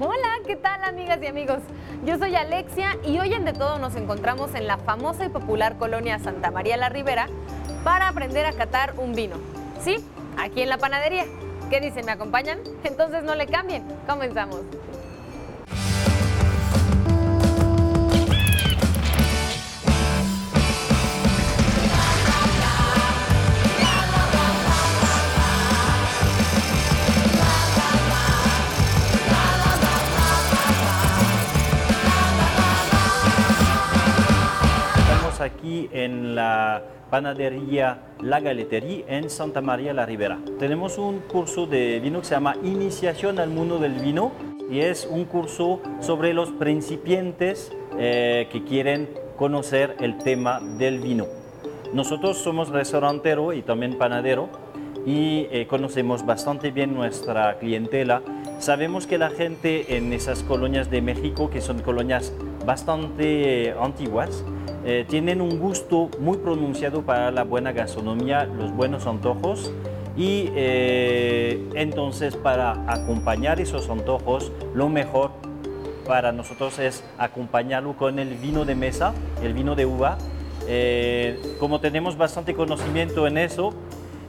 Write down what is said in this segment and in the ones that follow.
Hola, ¿qué tal amigas y amigos? Yo soy Alexia y hoy en De Todo nos encontramos en la famosa y popular colonia Santa María la Ribera para aprender a catar un vino. Sí, aquí en la panadería. ¿Qué dicen? ¿Me acompañan? Entonces no le cambien. Comenzamos. En la panadería La Galetería en Santa María la Ribera. Tenemos un curso de vino que se llama Iniciación al mundo del vino y es un curso sobre los principiantes eh, que quieren conocer el tema del vino. Nosotros somos restaurantero y también panadero y eh, conocemos bastante bien nuestra clientela. Sabemos que la gente en esas colonias de México, que son colonias bastante eh, antiguas, eh, tienen un gusto muy pronunciado para la buena gastronomía, los buenos antojos y eh, entonces para acompañar esos antojos lo mejor para nosotros es acompañarlo con el vino de mesa, el vino de uva. Eh, como tenemos bastante conocimiento en eso,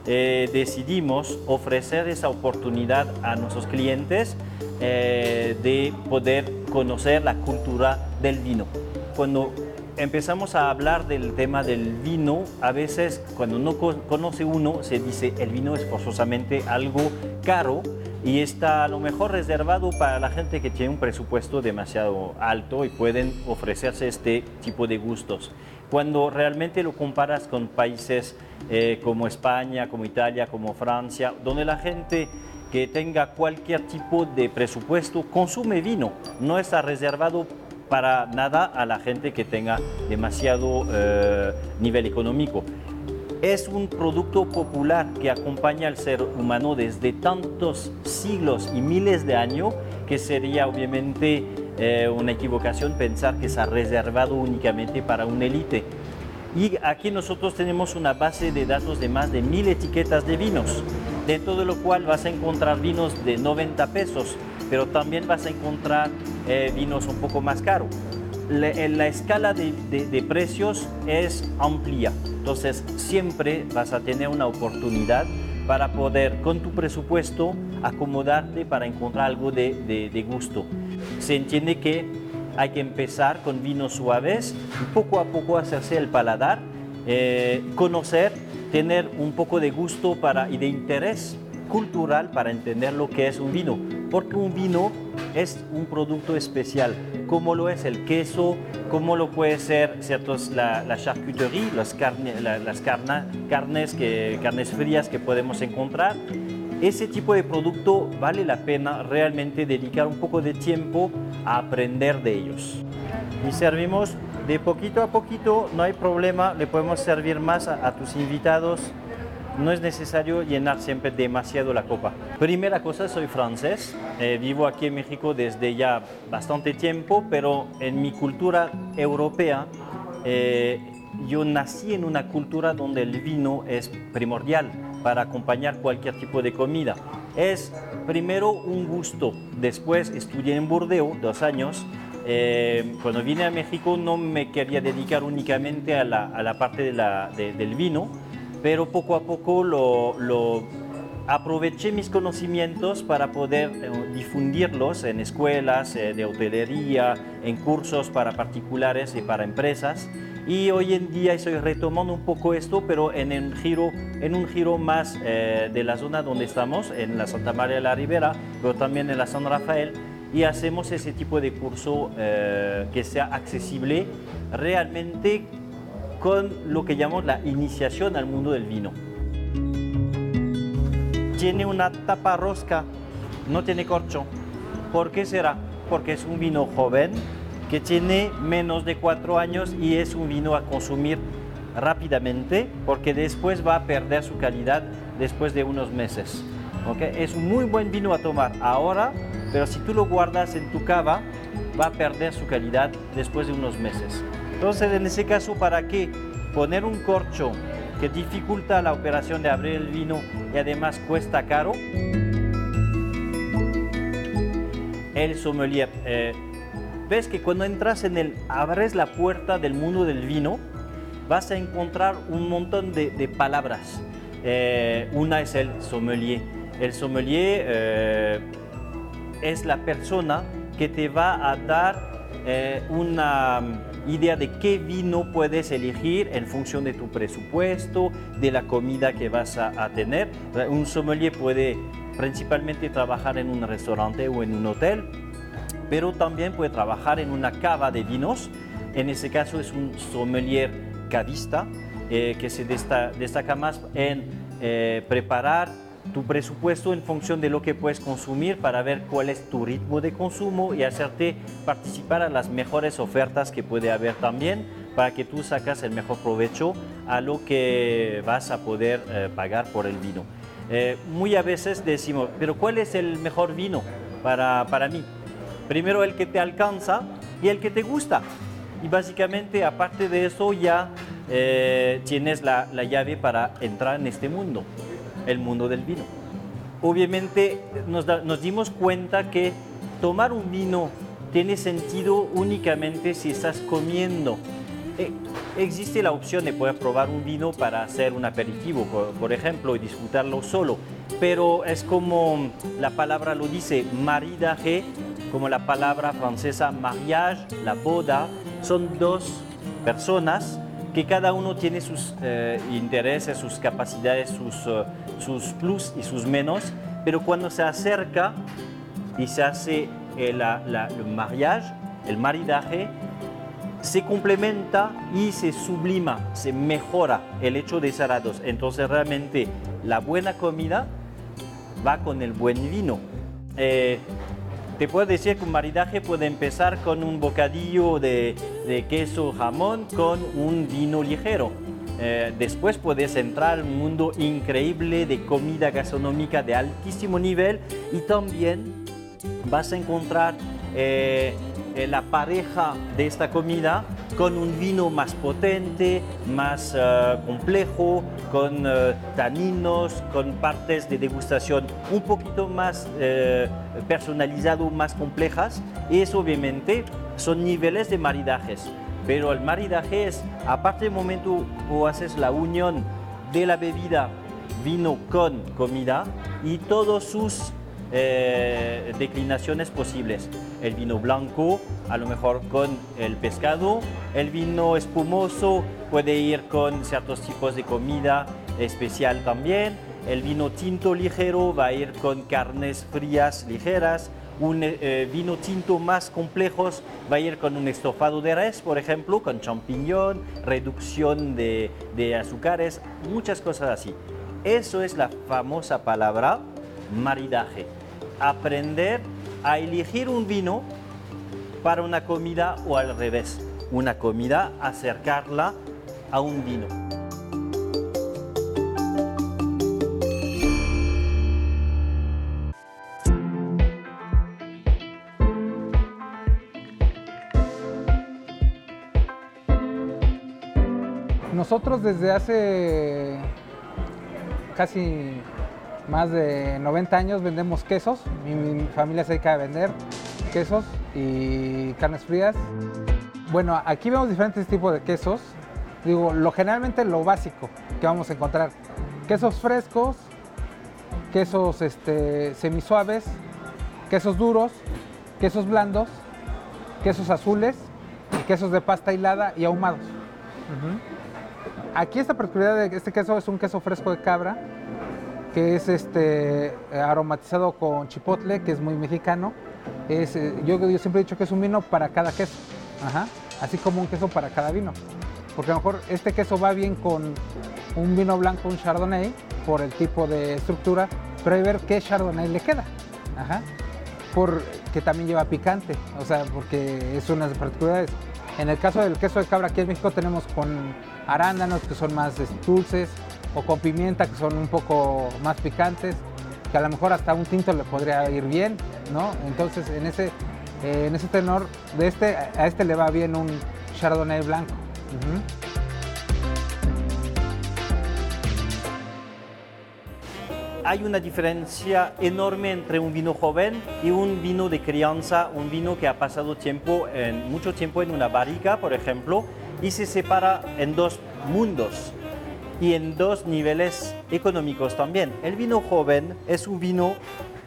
decidimos ofrecer esa oportunidad a nuestros clientes de poder conocer la cultura del vino. Cuando empezamos a hablar del tema del vino, a veces cuando no co- conoce uno se dice el vino es forzosamente algo caro y está a lo mejor reservado para la gente que tiene un presupuesto demasiado alto y pueden ofrecerse este tipo de gustos. Cuando realmente lo comparas con países eh, como España, como Italia, como Francia, donde la gente que tenga cualquier tipo de presupuesto consume vino, no está reservado para nada a la gente que tenga demasiado eh, nivel económico. Es un producto popular que acompaña al ser humano desde tantos siglos y miles de años que sería obviamente eh, una equivocación pensar que está reservado únicamente para una élite. Y aquí nosotros tenemos una base de datos de más de mil etiquetas de vinos, dentro de lo cual vas a encontrar vinos de 90 pesos, pero también vas a encontrar eh, vinos un poco más caros. La, en la escala de, precios es amplia, entonces siempre vas a tener una oportunidad para poder con tu presupuesto acomodarte para encontrar algo de, gusto. Se entiende que hay que empezar con vinos suaves poco a poco hacerse el paladar, eh, conocer, tener un poco de gusto para, y de interés cultural para entender lo que es un vino, porque un vino es un producto especial, como lo es el queso, como lo puede ser ciertos, la, la las, carne- la- las carnes, carnes frías que podemos encontrar. Ese tipo de producto vale la pena realmente dedicar un poco de tiempo a aprender de ellos. Y servimos de poquito a poquito, no hay problema, le podemos servir más a tus invitados. No es necesario llenar siempre demasiado la copa. Primera cosa, soy francés, eh, vivo aquí en México desde ya bastante tiempo, pero en mi cultura europea eh, yo nací en una cultura donde el vino es primordial para acompañar cualquier tipo de comida. Es primero un gusto, después estudié en Burdeos dos años. Eh, cuando vine a México no me quería dedicar únicamente a la, parte del vino, pero poco a poco lo, lo aproveché mis conocimientos para poder eh, difundirlos en escuelas eh, de hotelería, en cursos para particulares y para empresas. Y hoy en día estoy retomando un poco esto, pero en, el giro, en un giro más eh, de la zona donde estamos, en la Santa María de la Ribera, pero también en la San Rafael, y hacemos ese tipo de curso eh, que sea accesible realmente con lo que llamamos la iniciación al mundo del vino. Tiene una tapa rosca, no tiene corcho. ¿Por qué será? Porque es un vino joven que tiene menos de cuatro años y es un vino a consumir rápidamente porque después va a perder su calidad después de unos meses. ¿ok? Es un muy buen vino a tomar ahora, pero si tú lo guardas en tu cava, va a perder su calidad después de unos meses. Entonces, en ese caso, ¿para qué poner un corcho que dificulta la operación de abrir el vino y además cuesta caro? el sommelier. Eh, ves que cuando entras en el, abres la puerta del mundo del vino, vas a encontrar un montón de, palabras. Eh, una es el sommelier. El sommelier eh, es la persona que te va a dar una idea de qué vino puedes elegir en función de tu presupuesto, de la comida que vas a, tener. Un sommelier puede principalmente trabajar en un restaurante o en un hotel, pero también puede trabajar en una cava de vinos. En ese caso es un sommelier cavista eh, que se destaca más en eh, preparar tu presupuesto en función de lo que puedes consumir para ver cuál es tu ritmo de consumo y hacerte participar a las mejores ofertas que puede haber también para que tú sacas el mejor provecho a lo que vas a poder eh, pagar por el vino. Eh, muy a veces decimos, pero ¿cuál es el mejor vino para, para mí? Primero el que te alcanza y el que te gusta. Y básicamente, aparte de eso, ya eh, tienes la, la, llave para entrar en este mundo, el mundo del vino. Obviamente nos, nos dimos cuenta que tomar un vino tiene sentido únicamente si estás comiendo. Eh, existe la opción de poder probar un vino para hacer un aperitivo, por, ejemplo, y disfrutarlo solo, pero es como la palabra lo dice, maridaje, como la palabra francesa mariage, la boda, son dos personas que cada uno tiene sus eh, intereses, sus capacidades, sus, eh, sus plus y sus menos, pero cuando se acerca y se hace el mariage, el maridaje, se complementa y se sublima, se mejora el hecho de ser a dos. Entonces realmente la buena comida va con el buen vino. Eh, te puedo decir que un maridaje puede empezar con un bocadillo de, queso jamón con un vino ligero. Eh, después puedes entrar al mundo increíble de comida gastronómica de altísimo nivel y también vas a encontrar eh, eh, la pareja de esta comida con un vino más potente, más eh, complejo, con uh, taninos, con partes de degustación un poquito más personalizado, más complejas. Y eso obviamente son niveles de maridajes. Pero el maridaje es, aparte del momento que haces la unión de la bebida, vino con comida y todos sus eh, declinaciones posibles. El vino blanco, a lo mejor con el pescado. El vino espumoso puede ir con ciertos tipos de comida especial también. El vino tinto ligero va a ir con carnes frías ligeras. Un eh, vino tinto más complejo va a ir con un estofado de res, por ejemplo, con champiñón, reducción de, de azúcares, muchas cosas así. Eso es la famosa palabra maridaje aprender a elegir un vino para una comida o al revés, una comida acercarla a un vino. Nosotros desde hace casi más de 90 años vendemos quesos. Mi, familia se dedica a vender quesos y carnes frías. Bueno, aquí vemos diferentes tipos de quesos. Digo, lo generalmente lo básico que vamos a encontrar. Quesos frescos, quesos este, semisuaves, quesos duros, quesos blandos, quesos azules y quesos de pasta hilada y ahumados. Aquí esta particularidad de este queso es un queso fresco de cabra que es este, aromatizado con chipotle, que es muy mexicano. Es, eh, yo, siempre he dicho que es un vino para cada queso, así como un queso para cada vino. Porque a lo mejor este queso va bien con un vino blanco, un chardonnay, por el tipo de estructura, pero hay que ver qué chardonnay le queda. Ajá. Porque también lleva picante, o sea, porque es una de las particularidades. En el caso del queso de cabra, aquí en México tenemos con arándanos que son más dulces, o con pimienta que son un poco más picantes, que a lo mejor hasta un tinto le podría ir bien, ¿no? Entonces en ese, eh, en ese tenor, de este, a este le va bien un Chardonnay blanco. hay una diferencia enorme entre un vino joven y un vino de crianza, un vino que ha pasado tiempo mucho tiempo en una barrica, por ejemplo, y se separa en dos mundos y en dos niveles económicos también. El vino joven es un vino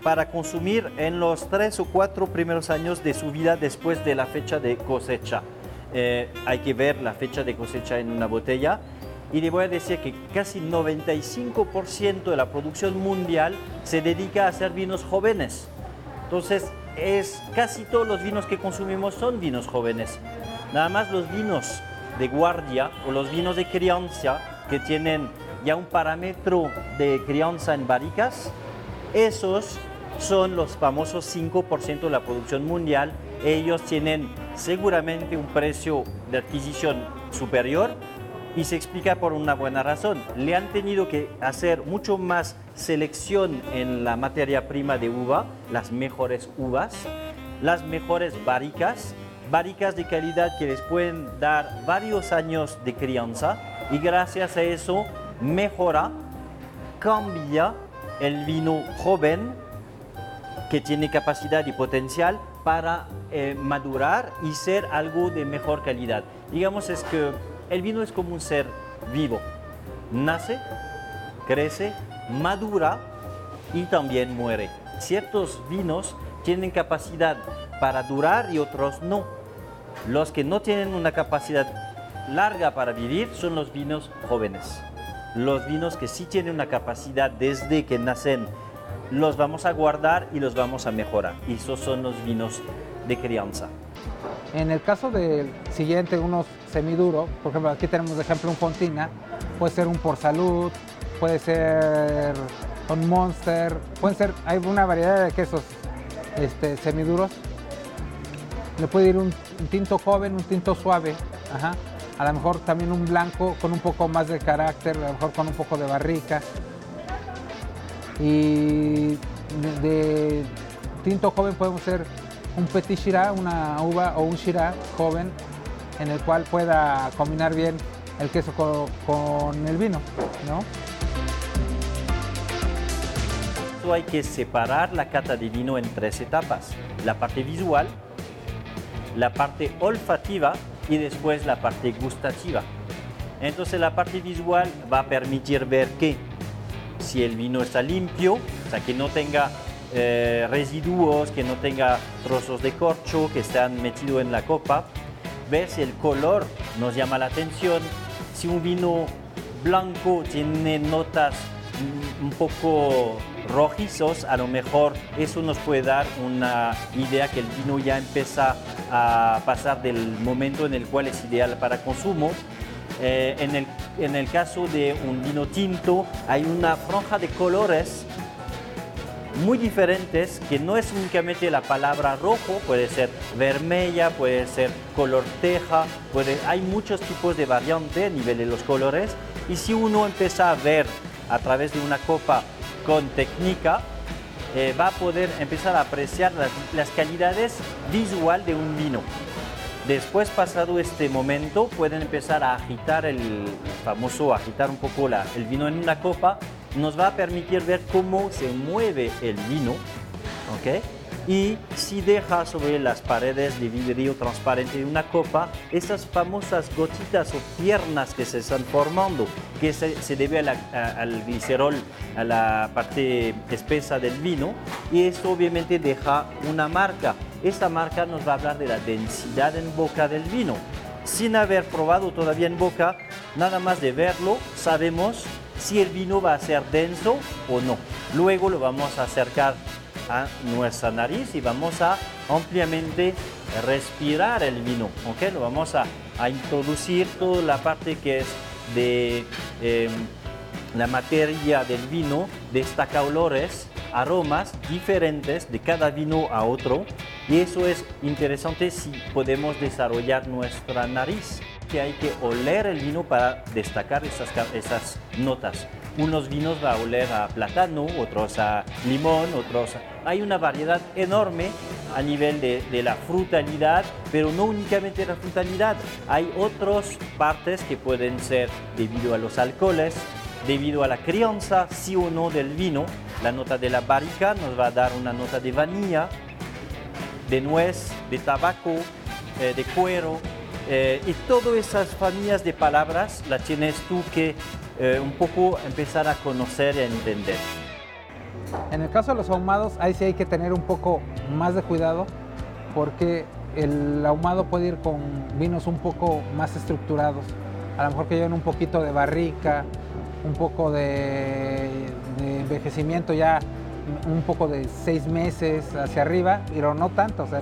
para consumir en los tres o cuatro primeros años de su vida después de la fecha de cosecha. Eh, hay que ver la fecha de cosecha en una botella y le voy a decir que casi 95% de la producción mundial se dedica a hacer vinos jóvenes. Entonces, es, casi todos los vinos que consumimos son vinos jóvenes. Nada más los vinos de guardia o los vinos de crianza que tienen ya un parámetro de crianza en barricas, esos son los famosos 5% de la producción mundial. Ellos tienen seguramente un precio de adquisición superior y se explica por una buena razón. Le han tenido que hacer mucho más selección en la materia prima de uva, las mejores uvas, las mejores barricas, barricas de calidad que les pueden dar varios años de crianza y gracias a eso mejora, cambia el vino joven que tiene capacidad y potencial para eh, madurar y ser algo de mejor calidad. Digamos es que el vino es como un ser vivo. Nace, crece, madura y también muere. Ciertos vinos tienen capacidad para durar y otros no. Los que no tienen una capacidad larga para vivir son los vinos jóvenes. Los vinos que sí tienen una capacidad desde que nacen, los vamos a guardar y los vamos a mejorar. Y esos son los vinos de crianza. En el caso del siguiente, unos semiduros, por ejemplo, aquí tenemos de ejemplo un Fontina, puede ser un Por Salud, puede ser un Monster, pueden ser, hay una variedad de quesos este, semiduros. Le puede ir un, tinto joven, un tinto suave, a lo mejor también un blanco con un poco más de carácter, a lo mejor con un poco de barrica. Y de tinto joven podemos ser un petit Shiraz, una uva o un Shiraz joven en el cual pueda combinar bien el queso con, el vino, ¿no? Hay que separar la cata de vino en tres etapas. La parte visual, la parte olfativa y después la parte gustativa. Entonces la parte visual va a permitir ver que si el vino está limpio, o sea, que no tenga eh, residuos, que no tenga trozos de corcho que están metidos en la copa. Ver si el color nos llama la atención. Si un vino blanco tiene notas un poco rojizos, a lo mejor eso nos puede dar una idea que el vino ya empieza a pasar del momento en el cual es ideal para consumo. Eh, en, el, en el caso de un vino tinto hay una franja de colores muy diferentes, que no es únicamente la palabra rojo, puede ser vermella, puede ser color teja, puede, hay muchos tipos de variantes a nivel de los colores y si uno empieza a ver a través de una copa con técnica, eh, va a poder empezar a apreciar las, calidades visual de un vino. Después, pasado este momento, pueden empezar a agitar el famoso, agitar un poco la, el vino en una copa nos va a permitir ver cómo se mueve el vino, ¿ok? Y si deja sobre las paredes de vidrio transparente de una copa esas famosas gotitas o piernas que se están formando, que se, debe al glicerol, a la parte espesa del vino, y esto obviamente deja una marca. Esta marca nos va a hablar de la densidad en boca del vino. Sin haber probado todavía en boca, nada más de verlo, sabemos si el vino va a ser denso o no. Luego lo vamos a acercar a nuestra nariz y vamos a ampliamente respirar el vino. ¿ok? Lo vamos a, introducir toda la parte que es de em, la materia del vino, destaca olores, aromas diferentes de cada vino a otro. Y eso es interesante si podemos desarrollar nuestra nariz que hay que oler el vino para destacar esas, esas notas. Unos vinos va a oler a plátano, otros a limón, otros... Hay una variedad enorme a nivel de, de, la frutalidad, pero no únicamente la frutalidad. Hay otras partes que pueden ser debido a los alcoholes, debido a la crianza, sí o no, del vino. la nota de la barrica nos va a dar una nota de vainilla, de nuez, de tabaco, eh, de cuero. eh, y todas esas familias de palabras las tienes tú que eh, un poco empezar a conocer y a entender. En el caso de los ahumados, ahí sí hay que tener un poco más de cuidado porque el ahumado puede ir con vinos un poco más estructurados. A lo mejor que lleven un poquito de barrica, un poco de, envejecimiento ya, un poco de seis meses hacia arriba, pero no tanto, o sea,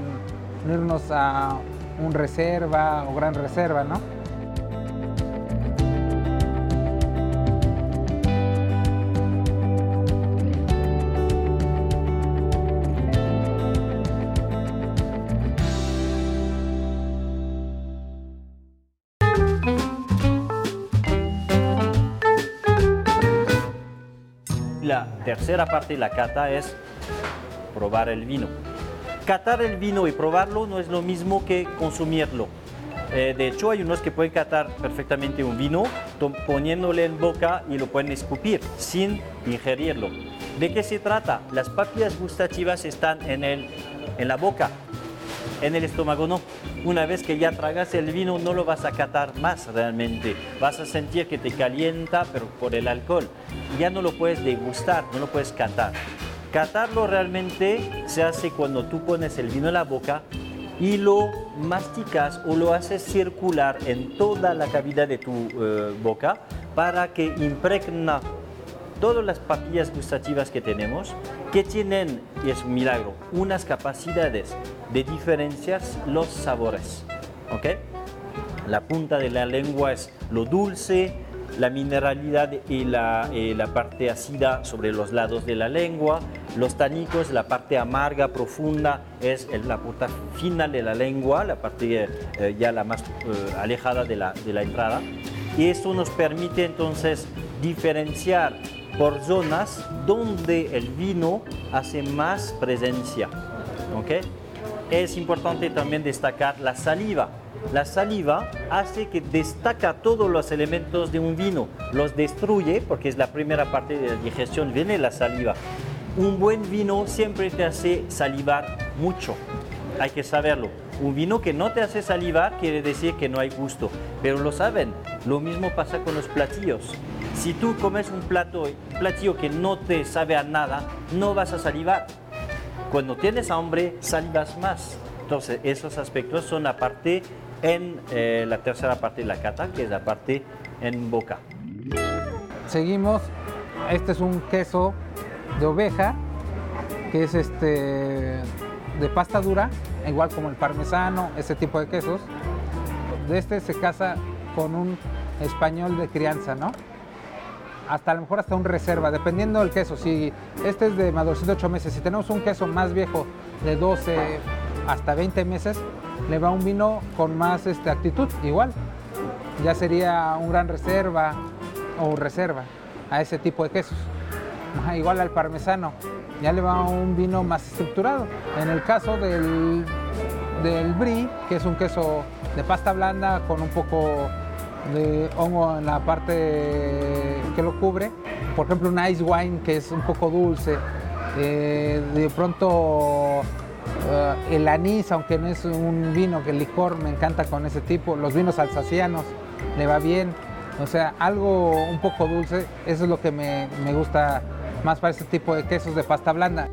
no irnos a un reserva o gran reserva, ¿no? Tercera parte de la cata es probar el vino. Catar el vino y probarlo no es lo mismo que consumirlo. Eh, de hecho, hay unos que pueden catar perfectamente un vino poniéndole en boca y lo pueden escupir sin ingerirlo. ¿De qué se trata? Las papilas gustativas están en, el, en la boca, en el estómago no. Una vez que ya tragas el vino no lo vas a catar más realmente. Vas a sentir que te calienta, pero por el alcohol. Ya no lo puedes degustar, no lo puedes catar. Catarlo realmente se hace cuando tú pones el vino en la boca y lo masticas o lo haces circular en toda la cavidad de tu eh, boca para que impregna todas las papillas gustativas que tenemos, que tienen, y es un milagro, unas capacidades de diferenciar los sabores. ¿ok? La punta de la lengua es lo dulce, la mineralidad y la, y la parte ácida sobre los lados de la lengua, los tánicos, la parte amarga, profunda, es la punta final de la lengua, la parte eh, ya la más eh, alejada de la, de la entrada. Y esto nos permite entonces diferenciar por zonas donde el vino hace más presencia. ¿ok? Es importante también destacar la saliva. La saliva hace que destaca todos los elementos de un vino, los destruye porque es la primera parte de la digestión, viene la saliva. Un buen vino siempre te hace salivar mucho, hay que saberlo. Un vino que no te hace salivar quiere decir que no hay gusto, pero lo saben. Lo mismo pasa con los platillos. Si tú comes un plato, un platillo que no te sabe a nada, no vas a salivar. Cuando tienes hambre, salivas más. Entonces, esos aspectos son la parte en eh, la tercera parte de la cata, que es la parte en boca. Seguimos, este es un queso de oveja, que es este de pasta dura, igual como el parmesano, ese tipo de quesos. De este se casa con un español de crianza, ¿no? Hasta a lo mejor hasta un reserva, dependiendo del queso. Si este es de madurcito de 8 meses, si tenemos un queso más viejo de 12 hasta 20 meses, le va un vino con más este, actitud, igual. Ya sería un gran reserva o reserva a ese tipo de quesos. Igual al parmesano, ya le va un vino más estructurado. En el caso del, del brie, que es un queso de pasta blanda con un poco de hongo en la parte que lo cubre, por ejemplo un ice wine que es un poco dulce, eh, de pronto eh, el anís, aunque no es un vino, que el licor me encanta con ese tipo, los vinos alsacianos le va bien, o sea, algo un poco dulce, eso es lo que me, me gusta más para este tipo de quesos de pasta blanda.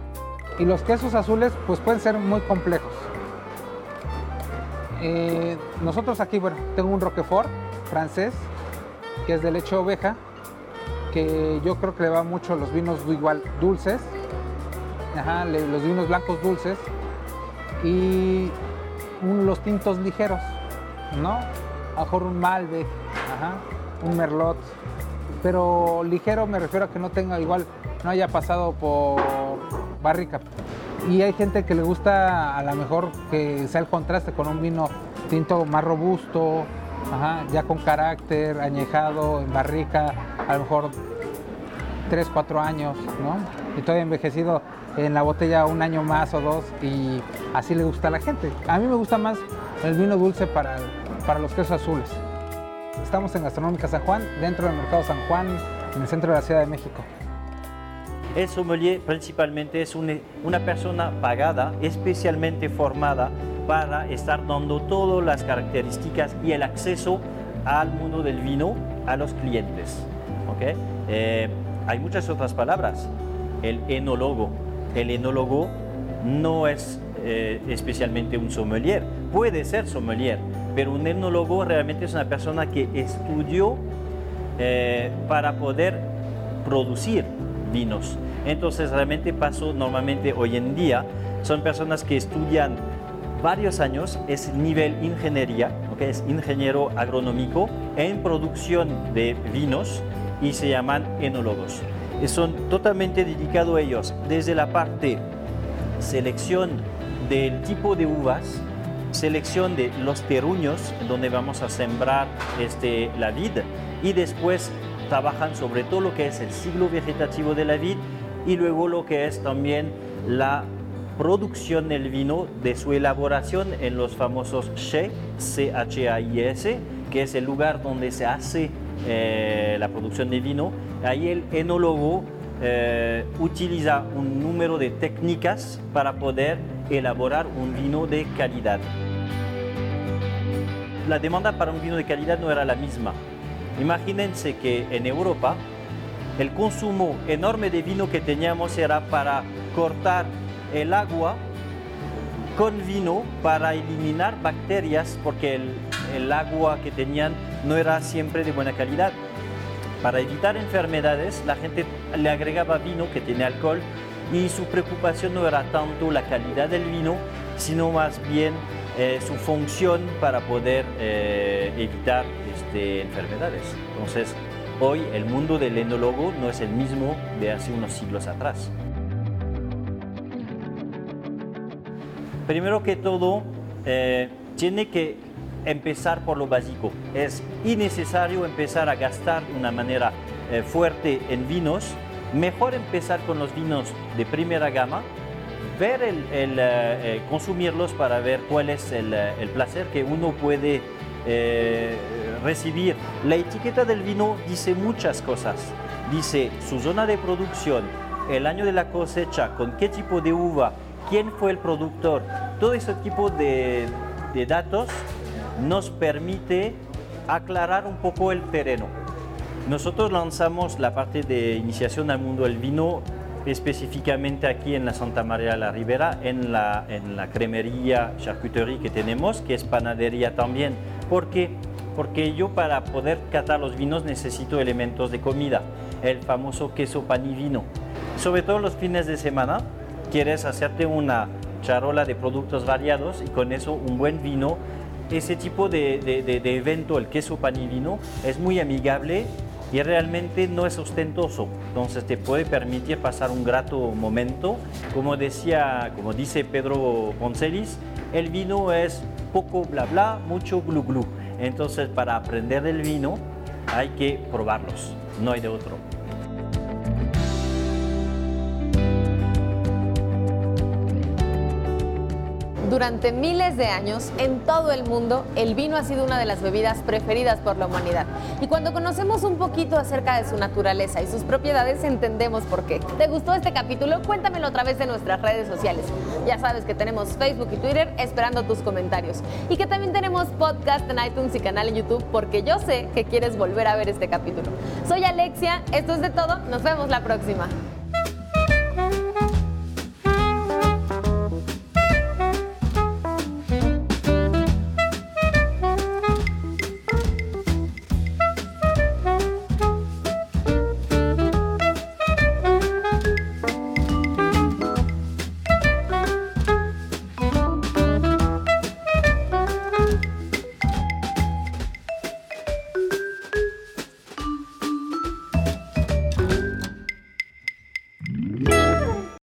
Y los quesos azules pues pueden ser muy complejos. Eh, nosotros aquí, bueno, tengo un Roquefort francés, que es de leche oveja, que yo creo que le va mucho los vinos igual dulces, ajá, los vinos blancos dulces y los tintos ligeros, ¿no? A mejor un Malbec, un Merlot, pero ligero me refiero a que no tenga igual, no haya pasado por barrica. Y hay gente que le gusta a lo mejor que sea el contraste con un vino tinto más robusto, ajá, ya con carácter, añejado, en barrica, a lo mejor 3, 4 años, ¿no? Y todavía envejecido en la botella un año más o dos y así le gusta a la gente. A mí me gusta más el vino dulce para, para los quesos azules. Estamos en Gastronómica San Juan, dentro del Mercado San Juan, en el centro de la Ciudad de México. El sommelier principalmente es una persona pagada, especialmente formada para estar dando todas las características y el acceso al mundo del vino a los clientes. ¿okay? Eh, hay muchas otras palabras. El enólogo. El enólogo no es eh, especialmente un sommelier. Puede ser sommelier, pero un enólogo realmente es una persona que estudió eh, para poder producir vinos. Entonces realmente paso normalmente hoy en día son personas que estudian varios años, es nivel ingeniería, ¿okay? es ingeniero agronómico en producción de vinos y se llaman enólogos. Y son totalmente dedicados a ellos, desde la parte selección del tipo de uvas, selección de los terruños donde vamos a sembrar este, la vid y después trabajan sobre todo lo que es el ciclo vegetativo de la vid y luego lo que es también la producción del vino, de su elaboración en los famosos CHAIS, C-H-A-I-S, que es el lugar donde se hace eh, la producción de vino. Ahí el enólogo eh, utiliza un número de técnicas para poder elaborar un vino de calidad. La demanda para un vino de calidad no era la misma. Imagínense que en Europa el consumo enorme de vino que teníamos era para cortar el agua con vino para eliminar bacterias porque el, agua que tenían no era siempre de buena calidad. Para evitar enfermedades, la gente le agregaba vino que tiene alcohol y su preocupación no era tanto la calidad del vino, sino más bien eh, su función para poder eh, evitar este, enfermedades. Entonces, hoy el mundo del enólogo no es el mismo de hace unos siglos atrás. Primero que todo, eh, tiene que empezar por lo básico. Es innecesario empezar a gastar de una manera eh, fuerte en vinos. Mejor empezar con los vinos de primera gama, ver el, eh, consumirlos para ver cuál es el placer que uno puede recibir. La etiqueta del vino dice muchas cosas. Dice su zona de producción, el año de la cosecha, con qué tipo de uva, quién fue el productor, todo ese tipo de, datos nos permite aclarar un poco el terreno. Nosotros lanzamos la parte de iniciación al mundo del vino específicamente aquí en la Santa María de la Ribera, en la, en la cremería charcuterie que tenemos, que es panadería también. ¿Por qué? Porque yo para poder catar los vinos necesito elementos de comida, el famoso queso pan y vino. Sobre todo los fines de semana, quieres hacerte una charola de productos variados y con eso un buen vino. Ese tipo de, de, evento, el queso pan y vino, es muy amigable y realmente no es ostentoso. Entonces te puede permitir pasar un grato momento. Como decía, como dice Pedro Poncelis, el vino es poco bla bla, mucho glu glu. Entonces para aprender del vino hay que probarlos, no hay de otro. Durante miles de años, en todo el mundo, el vino ha sido una de las bebidas preferidas por la humanidad. Y cuando conocemos un poquito acerca de su naturaleza y sus propiedades, entendemos por qué. ¿Te gustó este capítulo? Cuéntamelo a través de nuestras redes sociales. Ya sabes que tenemos Facebook y Twitter esperando tus comentarios. Y que también tenemos podcast en iTunes y canal en YouTube, porque yo sé que quieres volver a ver este capítulo. Soy Alexia, esto es de todo, nos vemos la próxima.